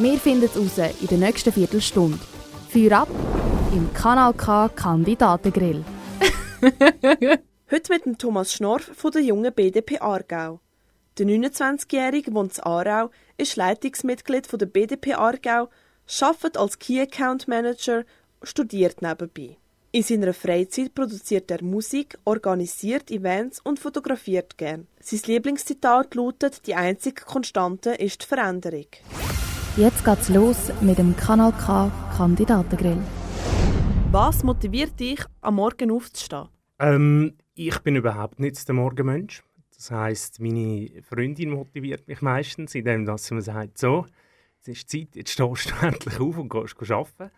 Wir finden es raus in der nächsten Viertelstunde. Feuer ab im Kanal K Kandidatengrill. Heute mit dem Thomas Schnorf von der jungen BDP Aargau. Der 29-Jährige wohnt in Aarau, ist Leitungsmitglied der BDP Aargau, arbeitet als Key Account Manager, studiert nebenbei. In seiner Freizeit produziert er Musik, organisiert Events und fotografiert gern. Sein Lieblingszitat lautet: Die einzige Konstante ist die Veränderung. Jetzt geht's los mit dem Kanal K Kandidatengrill. Was motiviert dich, am Morgen aufzustehen? Ähm, ich bin überhaupt nicht der Morgenmensch. Das heißt, meine Freundin motiviert mich meistens, indem dass sie mir sagt, so, es ist Zeit, jetzt stehst du endlich auf und gehst arbeiten.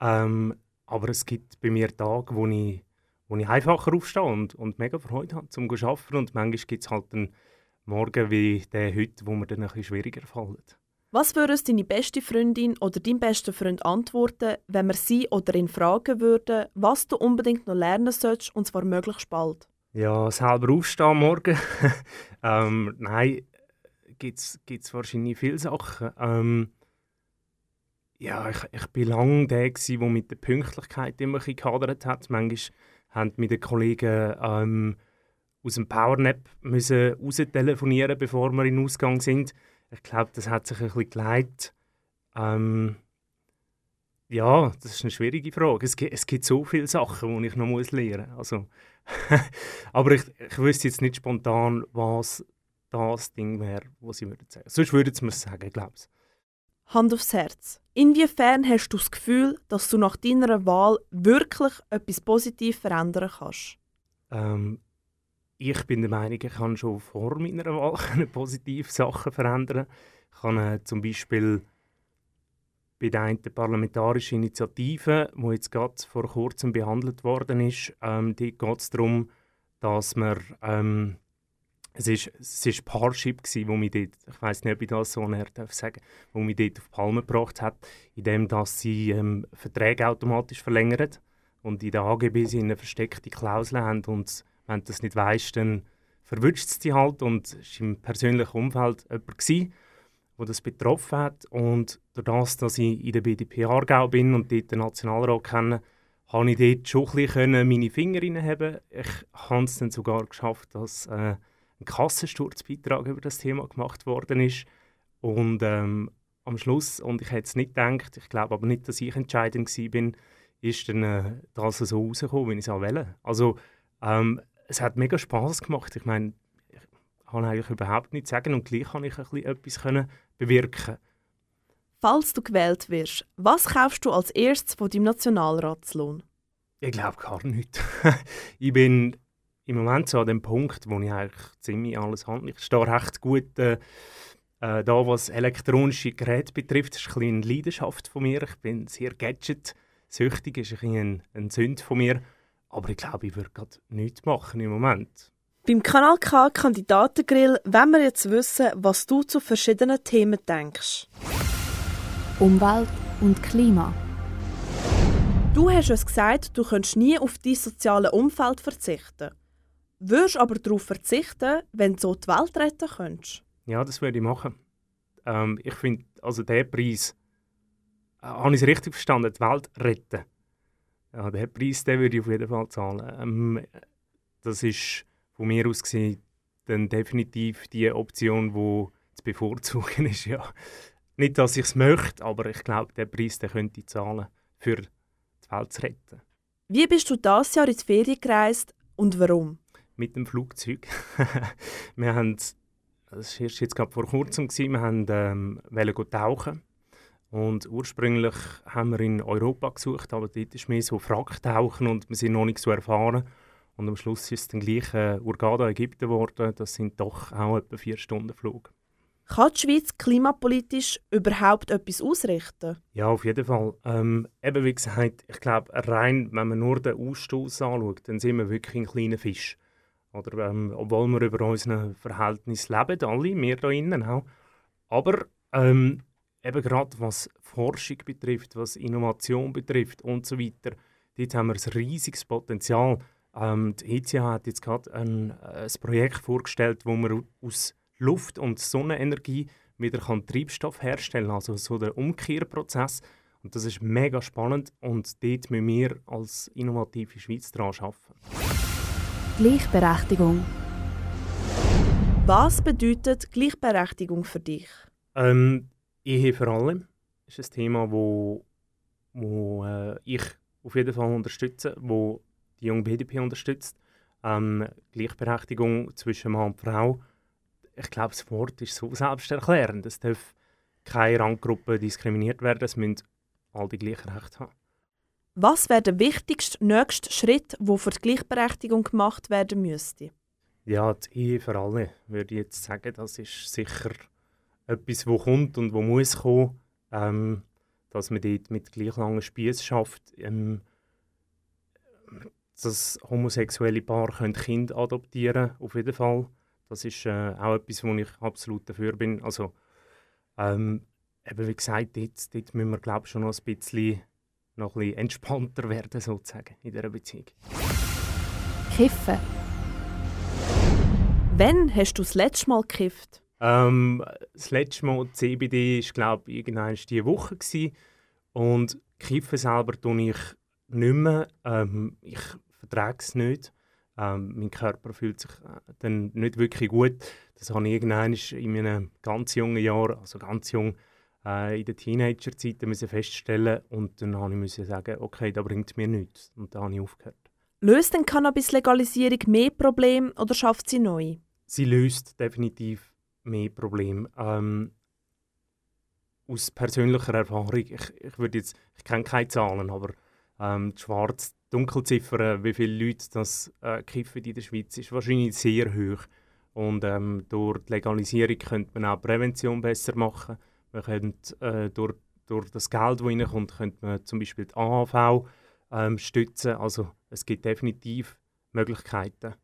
Ähm, aber es gibt bei mir Tage, wo ich, wo ich einfacher aufstehe und, und mega Freude habe, zum zu arbeiten. Und manchmal gibt es halt einen Morgen wie der heute, wo mir dann ein bisschen schwieriger fällt. Was würde deine beste Freundin oder dein bester Freund antworten, wenn wir sie oder ihn fragen würden, was du unbedingt noch lernen solltest, und zwar möglichst bald? Ja, selber aufstehen Morgen. ähm, nein, gibt es wahrscheinlich viele Sachen. Ähm, ja, ich, ich bin lange der, der mit der Pünktlichkeit immer ein gehadert hat. Manchmal haben mit den Kollegen ähm, aus dem Powernap müssen raus telefonieren, bevor wir in den Ausgang sind. Ich glaube, das hat sich ein bisschen geleitet. Ähm, ja, das ist eine schwierige Frage. Es gibt, es gibt so viele Sachen, die ich noch muss lernen muss. Also, aber ich, ich wüsste jetzt nicht spontan, was das Ding wäre, was sie würden sagen. Sonst würden sie mir sagen, glaube ich. Hand aufs Herz. Inwiefern hast du das Gefühl, dass du nach deiner Wahl wirklich etwas positiv verändern kannst? Ähm, ich bin der Meinung, ich kann schon vor meiner Wahl positive Sachen verändern. Ich kann äh, zum Beispiel bei der einen parlamentarischen Initiative, die jetzt gerade vor kurzem behandelt worden ist, ähm, geht es darum, dass man ähm, es ist, es ist Parship wo mich dort, ich weiß nicht, ob ich das so näher sagen, wo mich dort auf Palme gebracht hat, indem sie ähm, Verträge automatisch verlängern und in der AGB eine versteckte Klausel haben und wenn du das nicht weißt, dann verwünscht es dich halt und es war im persönlichen Umfeld jemand der das betroffen hat und durch das, dass ich in der BDP Aargau bin und dort den Nationalrat kenne, habe ich dort schon ein bisschen meine Finger reinheben. Ich habe es dann sogar geschafft, dass äh, ein Kassensturzbeitrag über das Thema gemacht worden ist. Und ähm, am Schluss, und ich hätte es nicht gedacht, ich glaube aber nicht, dass ich entscheidend war, ist dann äh, das so rausgekommen, wie ich es auch wollte. Also ähm, es hat mega Spaß gemacht. Ich meine, ich kann eigentlich überhaupt nichts sagen und gleich kann ich ein bisschen etwas können bewirken. Falls du gewählt wirst, was kaufst du als erstes von deinem Nationalratslohn? Ich glaube gar nicht. ich bin im Moment so an dem Punkt, wo ich eigentlich ziemlich alles habe. Ich stehe recht gut äh, äh, da, was elektronische Geräte betrifft. Das ist eine Leidenschaft von mir. Ich bin sehr gadget-süchtig, ist ein, ein, ein Sünd von mir. Aber ich glaube, ich würde gerade nichts machen im Moment. Beim Kanal K Kandidatengrill wollen wir jetzt wissen, was du zu verschiedenen Themen denkst. Umwelt und Klima. Du hast uns gesagt, du könntest nie auf dein soziale Umfeld verzichten. Würdest aber darauf verzichten, wenn du so die Welt retten könntest? Ja, das würde ich machen. Ähm, ich finde, also der Preis, äh, habe ich es richtig verstanden, die Welt retten. Ja, den Preis den würde ich auf jeden Fall zahlen. Ähm, das ist von mir aus gesehen dann definitiv die Option, die zu bevorzugen ist. Ja. Nicht, dass ich es möchte, aber ich glaube, den Preis den könnte ich zahlen, für die Welt zu retten. Wie bist du dieses Jahr in die Ferien gereist und warum? mit dem Flugzeug. wir haben, das war jetzt gerade vor kurzem, gewesen, wir haben ähm, tauchen. Und ursprünglich haben wir in Europa gesucht, aber dort ist mehr so Wracktauchen und wir sind noch nicht so erfahren. Und am Schluss ist es dann gleich äh, Urgada, Ägypten geworden. Das sind doch auch etwa vier Stunden Flug. Kann die Schweiz klimapolitisch überhaupt etwas ausrichten? Ja, auf jeden Fall. Ähm, eben wie gesagt, ich glaube, rein, wenn man nur den Ausstoß anschaut, dann sind wir wirklich ein kleiner Fisch. Oder, ähm, obwohl wir über unseren Verhältnis leben, alle, wir da innen auch. Aber ähm, eben gerade was Forschung betrifft, was Innovation betrifft und so weiter, dort haben wir ein riesiges Potenzial. Ähm, die ETH hat jetzt gerade ein, ein Projekt vorgestellt, wo man aus Luft- und Sonnenenergie wieder kann Treibstoff herstellen kann, also so der Umkehrprozess. Und das ist mega spannend und dort müssen wir als innovative Schweiz daran arbeiten. Gleichberechtigung. Was bedeutet Gleichberechtigung für dich? Ähm, Ehe für alle ist ein Thema, wo, wo äh, ich auf jeden Fall unterstütze, wo die junge BDP unterstützt. Ähm, Gleichberechtigung zwischen Mann und Frau. Ich glaube, das Wort ist so selbsterklärend. Es darf keine Ranggruppe diskriminiert werden. Es müssen alle die gleichen Rechte haben. Was wäre der wichtigste nächste Schritt, der für die Gleichberechtigung gemacht werden müsste? Ja, die Ehe für alle, würde ich jetzt sagen. Das ist sicher etwas, wo kommt und wo muss kommen. Ähm, dass man dort mit gleich langen Spieß schafft. Ähm, dass homosexuelle Paare Kinder adoptieren können, auf jeden Fall. Das ist äh, auch etwas, wo ich absolut dafür bin. Also, ähm, eben wie gesagt, dort, dort müssen wir glaube schon noch ein bisschen, noch ein bisschen entspannter werden, sozusagen, in dieser Beziehung. Kiffen. Wann hast du das letzte Mal gekifft? Ähm, das letzte Mal CBD war, glaube ich, irgendwann diese Woche. Gewesen. Und Kiffen selber tue ich nicht mehr. Ähm, ich vertrage es nicht. Ähm, mein Körper fühlt sich äh, dann nicht wirklich gut. Das habe ich irgendwann in meinen ganz jungen Jahren, also ganz jung, äh, in der Teenagerzeit feststellen und dann habe ich müssen sagen, okay, da bringt mir nichts. Und da habe ich aufgehört. Löst denn Cannabis-Legalisierung mehr Probleme oder schafft sie neu? Sie löst definitiv mehr Probleme. Ähm, aus persönlicher Erfahrung, ich, ich würde jetzt, ich kenne keine Zahlen, aber ähm, die Schwarz-Dunkelziffer, wie viele Leute das äh, kiffen in der Schweiz, ist wahrscheinlich sehr hoch. Und ähm, durch die Legalisierung könnte man auch Prävention besser machen. Man könnte, äh, durch, durch das Geld, das reinkommt, könnte man zum Beispiel die AHV ähm, stützen. Also es gibt definitiv Möglichkeiten.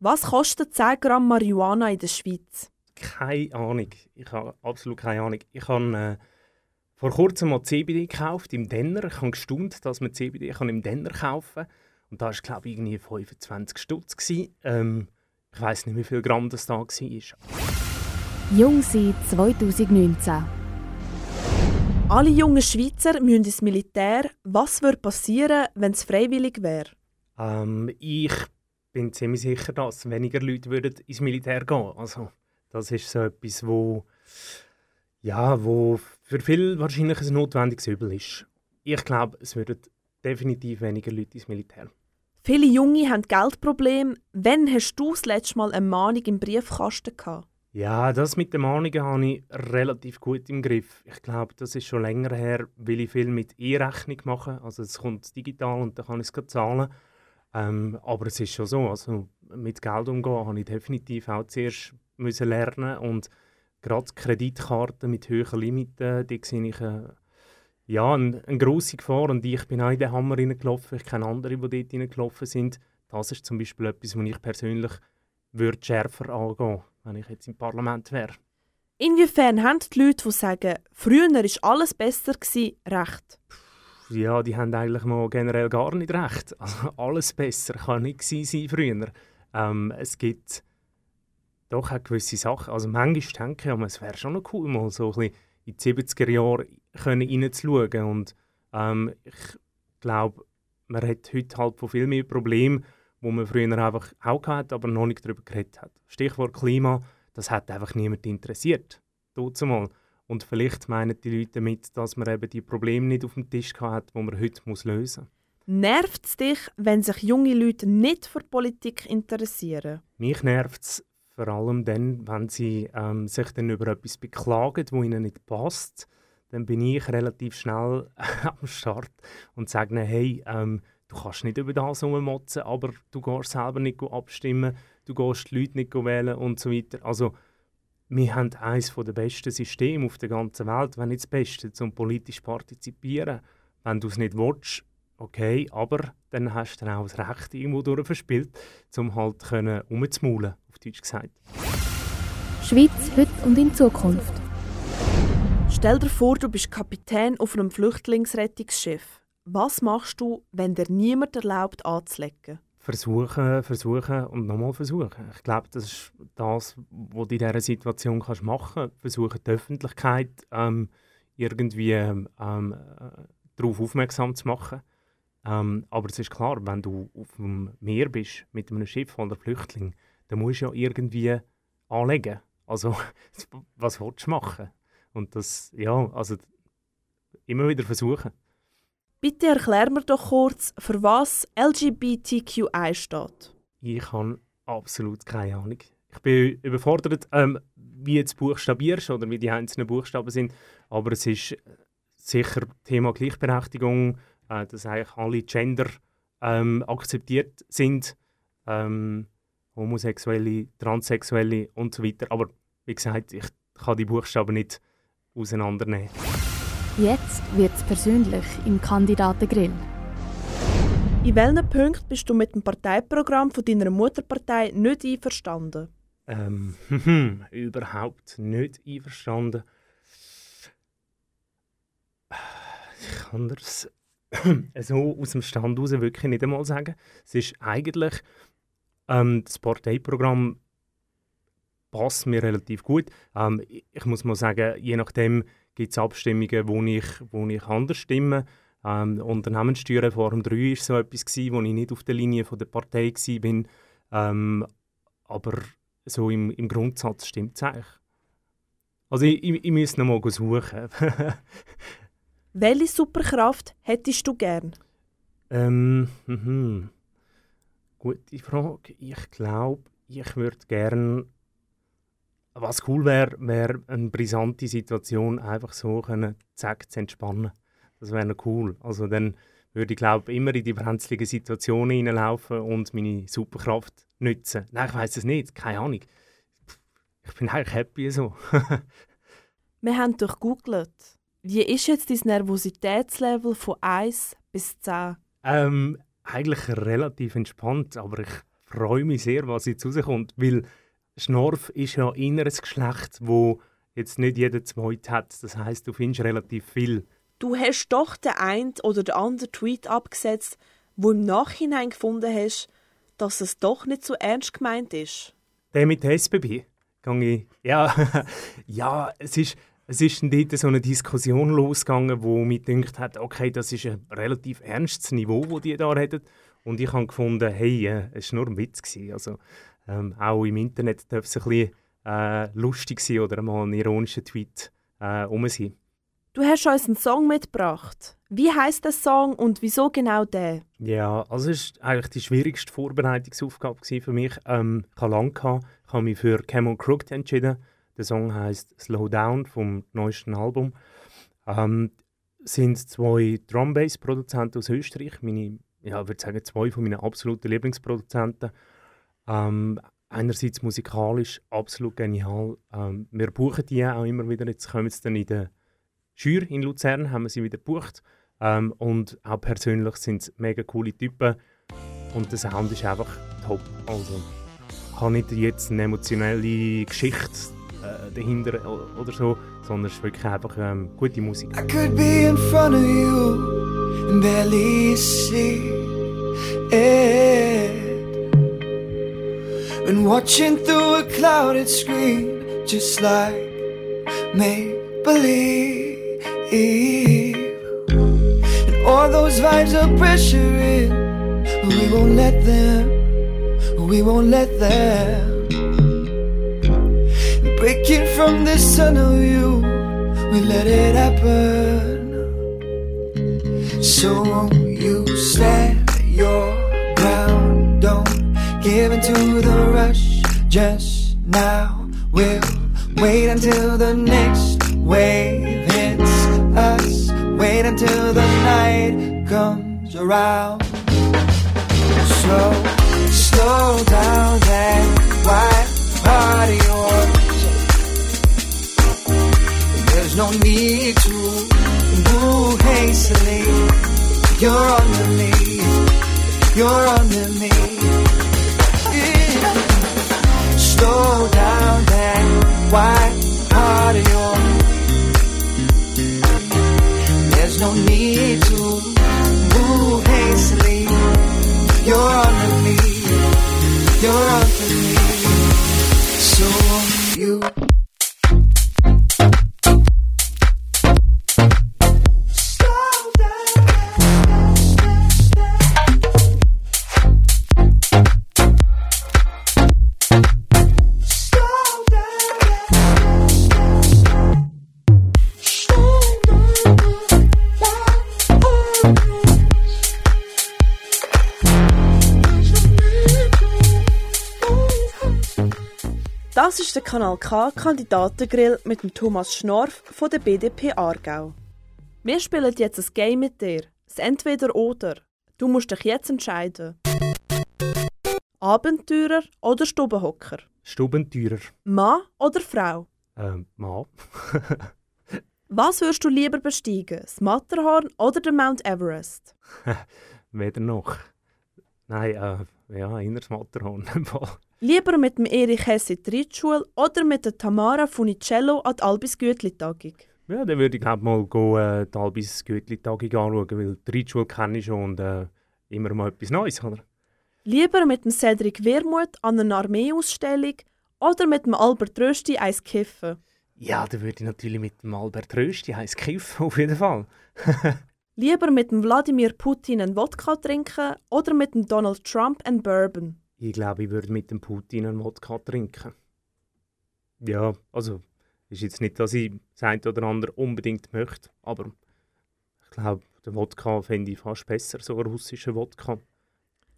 Was kostet 10 Gramm Marihuana in der Schweiz? Keine Ahnung. Ich habe absolut keine Ahnung. Ich habe äh, vor kurzem mal CBD gekauft im Denner. Ich habe gestaunt, dass man CBD kann im Denner kaufen kann. Und da war, glaube ich, irgendwie 25 Stutz. Ähm, ich weiß nicht, wie viel Gramm das da war. Jung sein 2019. Alle jungen Schweizer müssen ins Militär. Was würde passieren, wenn es freiwillig wäre? Ähm, ich bin ziemlich sicher, dass weniger Leute würden ins Militär gehen würden. Also, das ist so etwas, wo, ja, wo für viele wahrscheinlich ein notwendiges Übel ist. Ich glaube, es würden definitiv weniger Leute ins Militär. Viele Junge haben Geldprobleme. Wann hast du das letzte Mal eine Mahnung im Briefkasten gehabt? Ja, das mit den Mahnungen habe ich relativ gut im Griff. Ich glaube, das ist schon länger her, weil ich viel mit E-Rechnung mache. Also es kommt digital und dann kann ich es zahlen. Ähm, aber es ist schon so, also mit Geld umgehen habe ich definitiv auch zuerst müssen lernen und gerade Kreditkarten mit höheren Limiten, die sehe ich äh, ja, eine, eine grosse Gefahr und ich bin auch in den Hammer reingelaufen, ich kenne andere, die dort reingelaufen sind. Das ist zum Beispiel etwas, was ich persönlich würde schärfer angehen wenn ich jetzt im Parlament wäre. Inwiefern haben die Leute, die sagen, früher war alles besser, gewesen, recht? Ja, die haben eigentlich mal generell gar nicht recht. Also alles besser kann nicht sein früher. Ähm, es gibt doch auch gewisse Sachen. Also manchmal denke ich, es wäre schon noch cool, mal so ein bisschen in die 70er Jahre reinzuschauen. Und ähm, ich glaube, man hat heute halt von viel mehr Problemen, wo man früher einfach auch hatte, aber noch nicht darüber geredet hat. Stichwort Klima, das hat einfach niemand interessiert. Mal. Und vielleicht meinen die Leute damit, dass man eben die Probleme nicht auf dem Tisch hat, die man heute muss lösen muss. Nervt es dich, wenn sich junge Leute nicht für Politik interessieren? Mich nervt es vor allem dann, wenn sie ähm, sich dann über etwas beklagen, wo ihnen nicht passt. Dann bin ich relativ schnell am Start und sage ihnen, hey, ähm, du kannst nicht über das herummotzen, aber du gehst selber nicht abstimmen, du gehst die Leute nicht wählen und so weiter. Also wir haben eines der besten Systeme auf der ganzen Welt, wenn nicht das Beste, um politisch partizipieren. Wenn du es nicht willst, okay, aber dann hast du dann auch das Recht irgendwo durch verspielt, um halt können umzumaulen, auf Deutsch gesagt. Schweiz heute und in Zukunft. Stell dir vor, du bist Kapitän auf einem Flüchtlingsrettungsschiff. Was machst du, wenn dir niemand erlaubt anzulegen? Versuchen, versuchen und nochmal versuchen. Ich glaube, das ist das, was du in dieser Situation kannst machen kannst. Versuchen, die Öffentlichkeit ähm, irgendwie ähm, äh, darauf aufmerksam zu machen. Ähm, aber es ist klar, wenn du auf dem Meer bist mit einem Schiff oder Flüchtling, dann musst du ja irgendwie anlegen. Also, was willst du machen? Und das, ja, also immer wieder versuchen. Bitte erklär mir doch kurz, für was LGBTQI steht. Ich habe absolut keine Ahnung. Ich bin überfordert, ähm, wie du buchstabierst oder wie die einzelnen Buchstaben sind. Aber es ist sicher Thema Gleichberechtigung, äh, dass eigentlich alle Gender ähm, akzeptiert sind. Ähm, Homosexuelle, Transsexuelle und so weiter. Aber wie gesagt, ich kann die Buchstaben nicht auseinandernehmen. Jetzt wird es persönlich im Kandidatengrill. In welchen Punkten bist du mit dem Parteiprogramm von deiner Mutterpartei nicht einverstanden? Ähm, überhaupt nicht einverstanden. Ich kann das so aus dem Stand heraus wirklich nicht einmal sagen. Es ist eigentlich ähm, das Parteiprogramm passt mir relativ gut. Ähm, ich muss mal sagen, je nachdem gibt es Abstimmungen, wo ich, wo ich anders stimme. Ähm, Unternehmenssteuerreform 3 war so etwas, gewesen, wo ich nicht auf der Linie von der Partei war. Ähm, aber so im, im Grundsatz stimmt es eigentlich. Also ich, ich, ich müsste noch mal suchen. Welche Superkraft hättest du gern? Ähm, mh. Gute Frage. Ich glaube, ich würde gerne was cool wäre, wäre eine brisante Situation einfach so können, zack, zu entspannen. Das wäre cool. Also dann würde ich glaube immer in die brenzlige Situation hineinlaufen und meine Superkraft nutzen. Nein, ich weiß es nicht, keine Ahnung. Ich bin eigentlich happy so. Wir haben durchgoogelt. Wie ist jetzt dein Nervositätslevel von 1 bis 10? Ähm, eigentlich relativ entspannt, aber ich freue mich sehr, was jetzt rauskommt, weil Schnorf ist ja inneres Geschlecht, wo jetzt nicht jeder zweite hat. Das heißt, du findest relativ viel. Du hast doch den einen oder den anderen Tweet abgesetzt, wo im Nachhinein gefunden hast, dass es doch nicht so ernst gemeint ist. Der mit der SBB? Ich, ja, ja, es ist, es ist dort so eine Diskussion losgegangen, wo mir gedacht hat, okay, das ist ein relativ ernstes Niveau, das die da reden. Und ich habe gefunden, hey, äh, es war nur ein Witz. Gewesen. Also, ähm, auch im Internet darf es ein bisschen äh, lustig sein oder mal ein ironischer Tweet äh, um sein. Du hast uns einen Song mitgebracht. Wie heißt der Song und wieso genau der? Ja, also es war eigentlich die schwierigste Vorbereitungsaufgabe für mich. Ähm, ich habe lange ich habe mich für Camel Crooked entschieden. Der Song heißt Slow Down vom neuesten Album. Ähm, sind zwei Drum Bass Produzenten aus Österreich, meine, ja, würde sagen zwei von meinen absoluten Lieblingsproduzenten. Ähm, einerseits musikalisch absolut genial. Ähm, wir buchen die auch immer wieder. Jetzt kommen sie dann in der Schür in Luzern, haben wir sie wieder gebucht. Ähm, und auch persönlich sind es mega coole Typen. Und der Sound ist einfach top. Also, ich habe nicht jetzt eine emotionelle Geschichte Eh, äh, dahinter oder so, sondern es ist wirklich einfach ähm, gute Musik. I could be in front of you and barely see it. And watching through a clouded screen, just like make believe. And all those vibes are pressuring, we won't let them, we won't let them. From this tunnel you we let it happen. So won't you stand your ground? Don't give into the rush just now. We'll wait until the next wave hits us. Wait until the night comes around. Slow, slow down that no need to move hastily. You're under me. You're under me. Das ist der Kanal K Kandidatengrill mit dem Thomas Schnorf von der BDP Aargau. Wir spielen jetzt ein Game mit dir. Das Entweder-Oder. Du musst dich jetzt entscheiden. Abenteurer oder Stubenhocker? Stubenteurer. Mann oder Frau? Ähm, Mann. Was würdest du lieber besteigen? Das Matterhorn oder den Mount Everest? Weder noch. Nein, äh, ja, inneres Matterhorn. Lieber mit dem Erich Hess in die oder mit der Tamara Funicello an die Albis Gütli-Tagung? ja, dann würde ich glaub, mal go, äh, die Albis Gütli-Tagung anschauen, weil die Reitschule kenne ich schon und äh, immer mal etwas Neues, oder? Lieber mit dem Cedric Wermuth an einer Armeeausstellung oder mit dem Albert Rösti eins kiffen? Ja, dann würde ich natürlich mit dem Albert Rösti heiß kiffen, auf jeden Fall. Lieber mit dem Wladimir Putin einen Wodka trinken oder mit dem Donald Trump einen Bourbon? Ich glaube, ich würde mit dem Putin einen Wodka trinken. Ja, also, ist jetzt nicht, dass ich das eine oder andere unbedingt möchte, aber ich glaube, den Wodka fände ich fast besser, so einen russischen Wodka.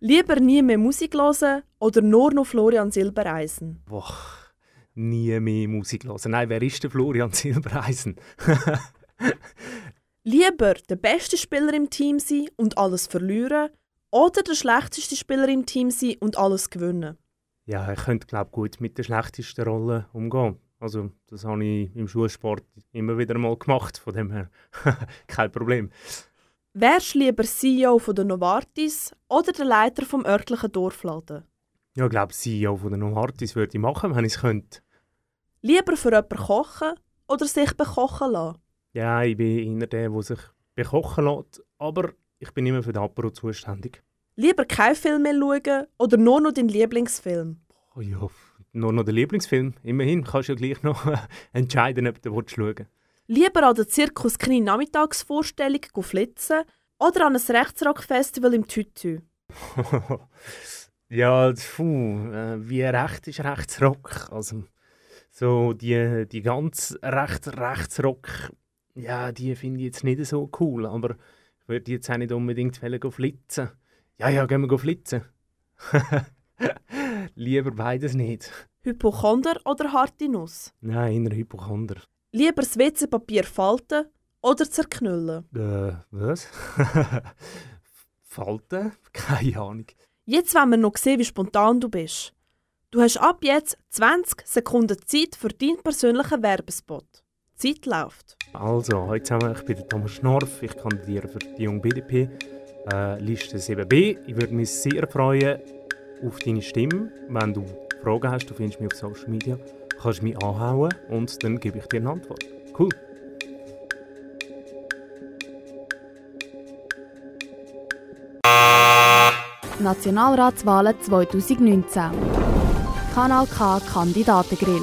Lieber nie mehr Musik hören oder nur noch Florian Silbereisen? Boah, nie mehr Musik hören. Nein, wer ist der Florian Silbereisen? Lieber der beste Spieler im Team sein und alles verlieren oder der schlechteste Spieler im Team sein und alles gewinnen? ja, ich könnte, glaube gut mit der schlechtesten Rolle umgehen. Also, das habe ich im Schulsport immer wieder mal gemacht, von dem her kein Problem. Wärst du lieber CEO von der Novartis oder der Leiter vom örtlichen Dorfladen? Ja, ich glaube, CEO von der Novartis würde ich machen, wenn ich es könnte. Lieber für jemanden kochen oder sich bekochen lassen? Ja, ich bin einer der, der sich bekochen lässt, aber ich bin immer für den Apero zuständig. Lieber keinen Film mehr schauen oder nur noch deinen Lieblingsfilm? Oh ja, nur noch der Lieblingsfilm. Immerhin kannst du ja gleich noch entscheiden, ob du willst schauen Lieber an der Zirkus Knie Nachmittagsvorstellung flitzen oder an ein Rechtsrock-Festival im Tütü? Ja, puh, äh, wie recht ist Rechtsrock? Also, so die, die ganz recht Rechtsrock, ja, die finde ich jetzt nicht so cool, aber ich würde jetzt auch nicht unbedingt flitzen. Ja, ja, gehen wir go flitzen. Lieber beides nicht. Hypochonder oder harte Nuss? Nein, inner Hypochonder. Lieber das WC-Papier falten oder zerknüllen? Äh, was? Falten? Keine Ahnung. Jetzt wollen wir noch sehen, wie spontan du bist. Du hast ab jetzt 20 Sekunden Zeit für deinen persönlichen Werbespot. Die Zeit läuft. Also, heute zusammen, ich bin Thomas Schnorf, ich kandidiere für die junge BDP, äh, Liste 7b. Ich würde mich sehr freuen auf deine Stimme. Wenn du Fragen hast, du findest mich auf Social Media, kannst du mich anhauen und dann gebe ich dir eine Antwort. Cool. Nationalratswahlen 2019. Kanal K Kandidatengrill.